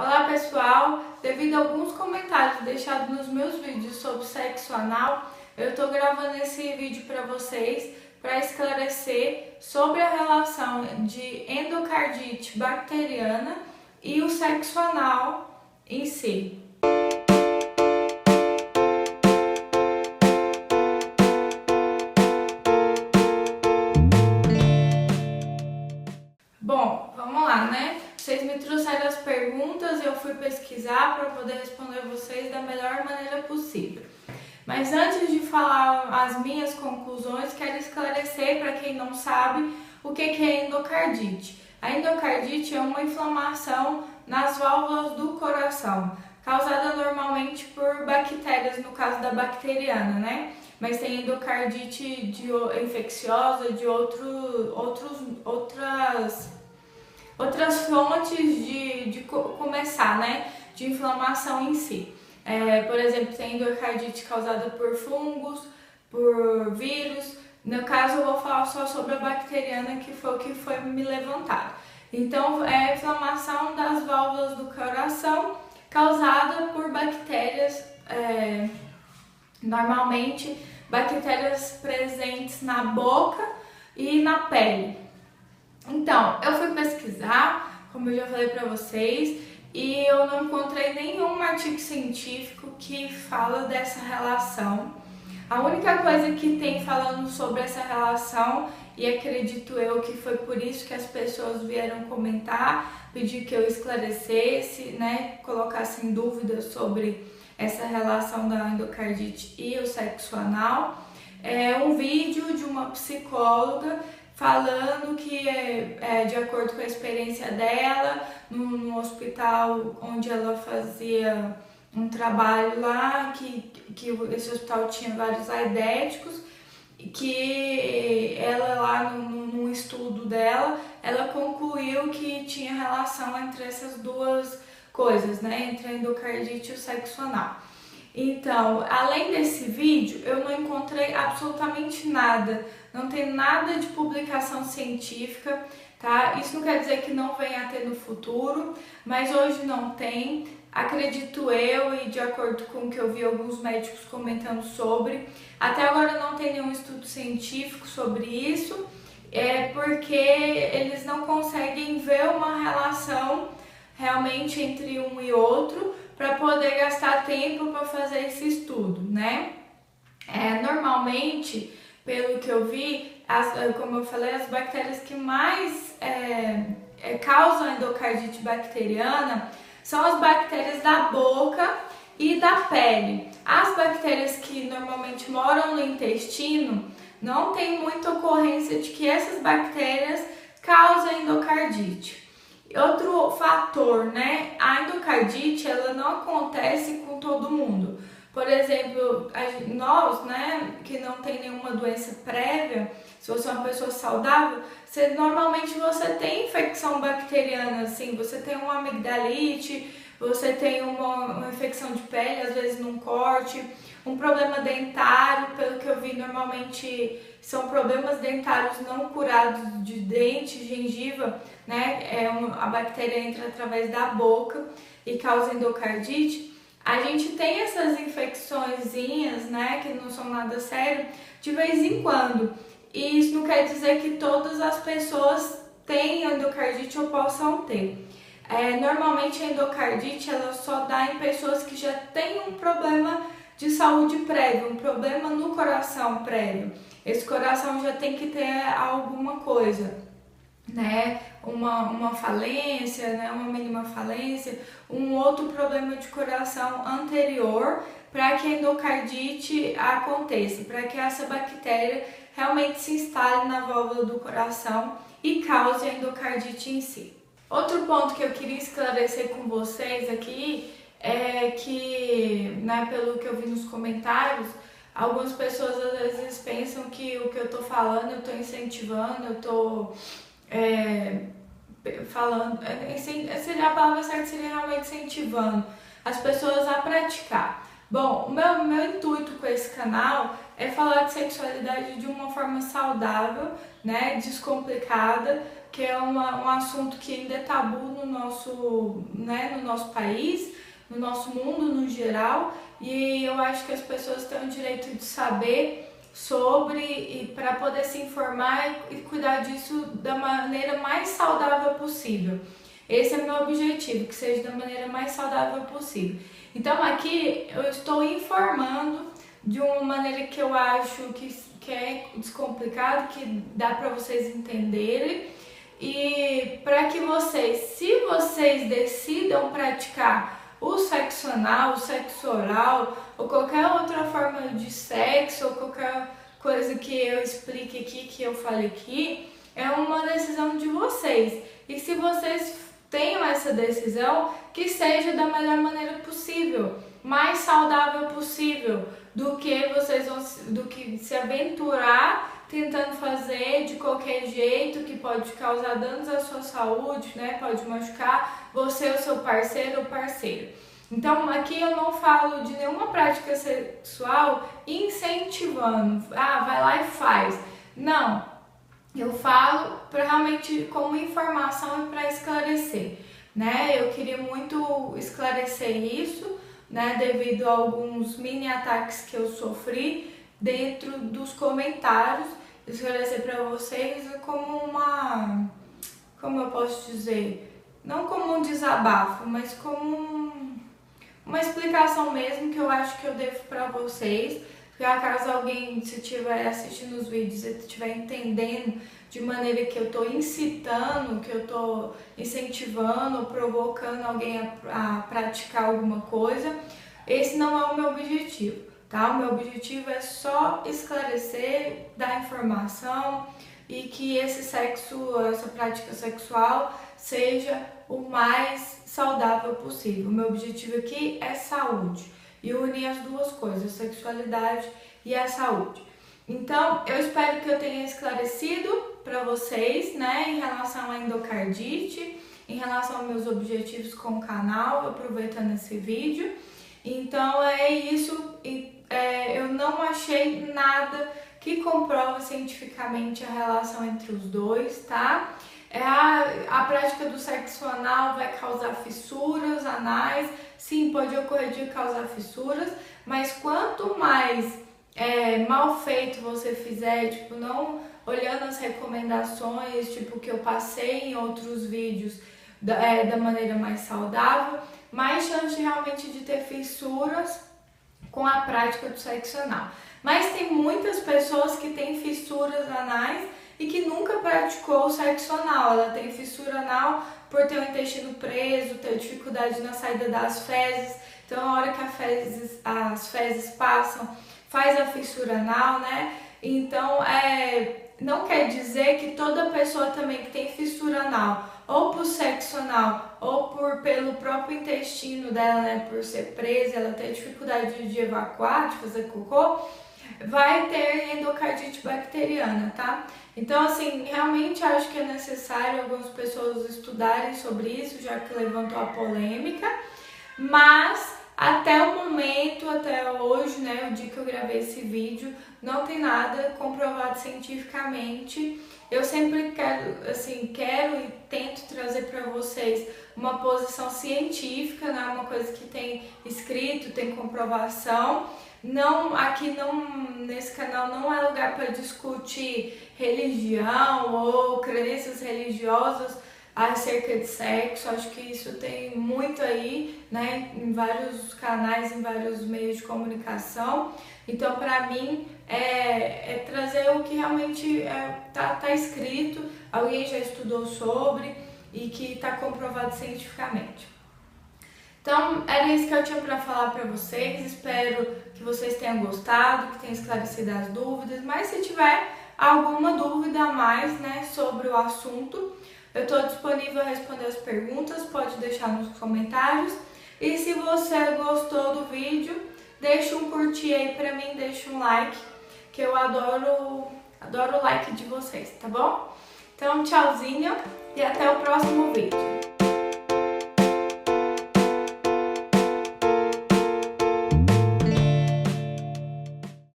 Olá pessoal, devido a alguns comentários deixados nos meus vídeos sobre sexo anal, eu estou gravando esse vídeo para vocês para esclarecer sobre a relação de endocardite bacteriana e o sexo anal em si. Maneira possível. Mas antes de falar as minhas conclusões, quero esclarecer para quem não sabe o que é endocardite. A endocardite é uma inflamação nas válvulas do coração, causada normalmente por bactérias, no caso da bacteriana, né? Mas tem endocardite de, infecciosa de outro, outros, outras outras fontes de, de começar, né? De inflamação em si. É, por exemplo, tem endocardite causada por fungos, por vírus. No caso, eu vou falar só sobre a bacteriana, que foi o que foi me levantado. Então, é a inflamação das válvulas do coração causada por bactérias, é, normalmente bactérias presentes na boca e na pele. Então, eu fui pesquisar, como eu já falei para vocês, e eu não encontrei nenhum artigo científico que fala dessa relação. A única coisa que tem falando sobre essa relação, e acredito eu que foi por isso que as pessoas vieram comentar, pedir que eu esclarecesse, né, colocasse em dúvida sobre essa relação da endocardite e o sexo anal, é um vídeo de uma psicóloga falando que, é, é, de acordo com a experiência dela, no, no, hospital onde ela fazia um trabalho lá, que, que esse hospital tinha vários aidéticos, que ela lá no, estudo dela, ela concluiu que tinha relação entre essas duas coisas, né, entre a endocardite e o sexo anal. Então, além desse vídeo, eu não encontrei absolutamente nada, não tem nada de publicação científica, tá? Isso não quer dizer que não venha a ter no futuro, mas hoje não tem. Acredito eu, e de acordo com o que eu vi alguns médicos comentando sobre, até agora não tem nenhum estudo científico sobre isso, é porque eles não conseguem ver uma relação realmente entre um e outro para poder gastar tempo para fazer esse estudo, né? É, normalmente, pelo que eu vi, as, como eu falei, as bactérias que mais é, é, causam endocardite bacteriana são as bactérias da boca e da pele. As bactérias que normalmente moram no intestino não tem muita ocorrência de que essas bactérias causam endocardite. Outro fator, né? A endocardite, ela não acontece com todo mundo. Por exemplo, nós, né, que não tem nenhuma doença prévia, se você é uma pessoa saudável, você, normalmente você tem infecção bacteriana, assim, você tem uma amigdalite, você tem uma, uma infecção de pele, às vezes num corte, um problema dentário, pelo que eu vi, normalmente são problemas dentários não curados de dente, gengiva, né? É um, a bactéria entra através da boca e causa endocardite. A gente tem essas infecçõezinhas, né, que não são nada sério, de vez em quando. E isso não quer dizer que todas as pessoas têm endocardite ou possam ter. É, normalmente a endocardite ela só dá em pessoas que já têm um problema de saúde prévio, um problema no coração prévio. Esse coração já tem que ter alguma coisa, né? Uma, uma falência, né? uma mínima falência, um outro problema de coração anterior para que a endocardite aconteça, para que essa bactéria realmente se instale na válvula do coração e cause a endocardite em si. Outro ponto que eu queria esclarecer com vocês aqui é que, né, pelo que eu vi nos comentários, algumas pessoas às vezes pensam que o que eu tô falando, eu tô incentivando, eu tô é, falando, é, seria a palavra certa seria realmente incentivando as pessoas a praticar. Bom, o meu, meu intuito com esse canal é falar de sexualidade de uma forma saudável, né, descomplicada, que é uma, um assunto que ainda é tabu no nosso, né, no nosso país, no nosso mundo no geral, e eu acho que as pessoas têm o direito de saber sobre e para poder se informar e cuidar disso da maneira mais saudável possível. Esse é meu objetivo, que seja da maneira mais saudável possível. Então aqui eu estou informando de uma maneira que eu acho que, que é descomplicado, que dá para vocês entenderem e para que vocês, se vocês decidam praticar o sexo anal, o sexo oral ou qualquer outra forma de sexo ou qualquer coisa que eu explique aqui, que eu fale aqui, é uma decisão de vocês. E se vocês tenham essa decisão, que seja da melhor maneira possível, mais saudável possível, do que vocês vão do que se aventurar tentando fazer de qualquer jeito que pode causar danos à sua saúde, né? Pode machucar você, o seu parceiro ou parceira. Então aqui eu não falo de nenhuma prática sexual incentivando, ah, vai lá e faz. Não, eu falo para realmente como informação e para esclarecer, né? Eu queria muito esclarecer isso, né? Devido a alguns mini ataques que eu sofri dentro dos comentários, esclarecer para vocês como uma, como eu posso dizer, não como um desabafo, mas como um, uma explicação mesmo que eu acho que eu devo para vocês caso alguém, se estiver assistindo os vídeos e estiver entendendo de maneira que eu estou incitando, que eu estou incentivando, provocando alguém a, a praticar alguma coisa, esse não é o meu objetivo, tá? O meu objetivo é só esclarecer, dar informação e que esse sexo, essa prática sexual seja o mais saudável possível. O meu objetivo aqui é saúde e unir as duas coisas, a sexualidade e a saúde. Então, eu espero que eu tenha esclarecido para vocês, né, em relação à endocardite, em relação aos meus objetivos com o canal, aproveitando esse vídeo. Então, é isso. É, eu não achei nada que comprova cientificamente a relação entre os dois, tá? É a, a prática do sexo anal vai causar fissuras anais, sim, pode ocorrer de causar fissuras, mas quanto mais é, mal feito você fizer, tipo, não olhando as recomendações, tipo, que eu passei em outros vídeos da, é, da maneira mais saudável, mais chance realmente de ter fissuras com a prática do sexo anal. Mas tem muitas pessoas que têm fissuras anais e que nunca praticou sexo anal. Ela tem fissura anal por ter o intestino preso, ter dificuldade na saída das fezes. Então, a hora que fezes, as fezes passam, faz a fissura anal, né? Então, é, não quer dizer que toda pessoa também que tem fissura anal, ou por sexo anal, ou por pelo próprio intestino dela, né, por ser presa, ela tem dificuldade de evacuar, de fazer cocô, vai ter endocardite bacteriana, tá? Então, assim, realmente acho que é necessário algumas pessoas estudarem sobre isso, já que levantou a polêmica, mas até o momento, até hoje, né, o dia que eu gravei esse vídeo, não tem nada comprovado cientificamente. Eu sempre quero, assim, quero e tento trazer para vocês uma posição científica, né, uma coisa que tem escrito, tem comprovação. Não, aqui não, nesse canal não é lugar para discutir religião ou crenças religiosas acerca de sexo. Acho que isso tem muito aí, né, em vários canais, em vários meios de comunicação. Então, para mim, é, é, trazer o que realmente é, tá, tá escrito, alguém já estudou sobre e que está comprovado cientificamente. Então, era isso que eu tinha para falar para vocês. Espero que vocês tenham gostado, que tenham esclarecido as dúvidas. Mas se tiver alguma dúvida a mais né, sobre o assunto, eu estou disponível a responder as perguntas, pode deixar nos comentários. E se você gostou do vídeo, deixa um curtir aí pra mim, deixa um like, que eu adoro, adoro o like de vocês, tá bom? Então, tchauzinho e até o próximo vídeo.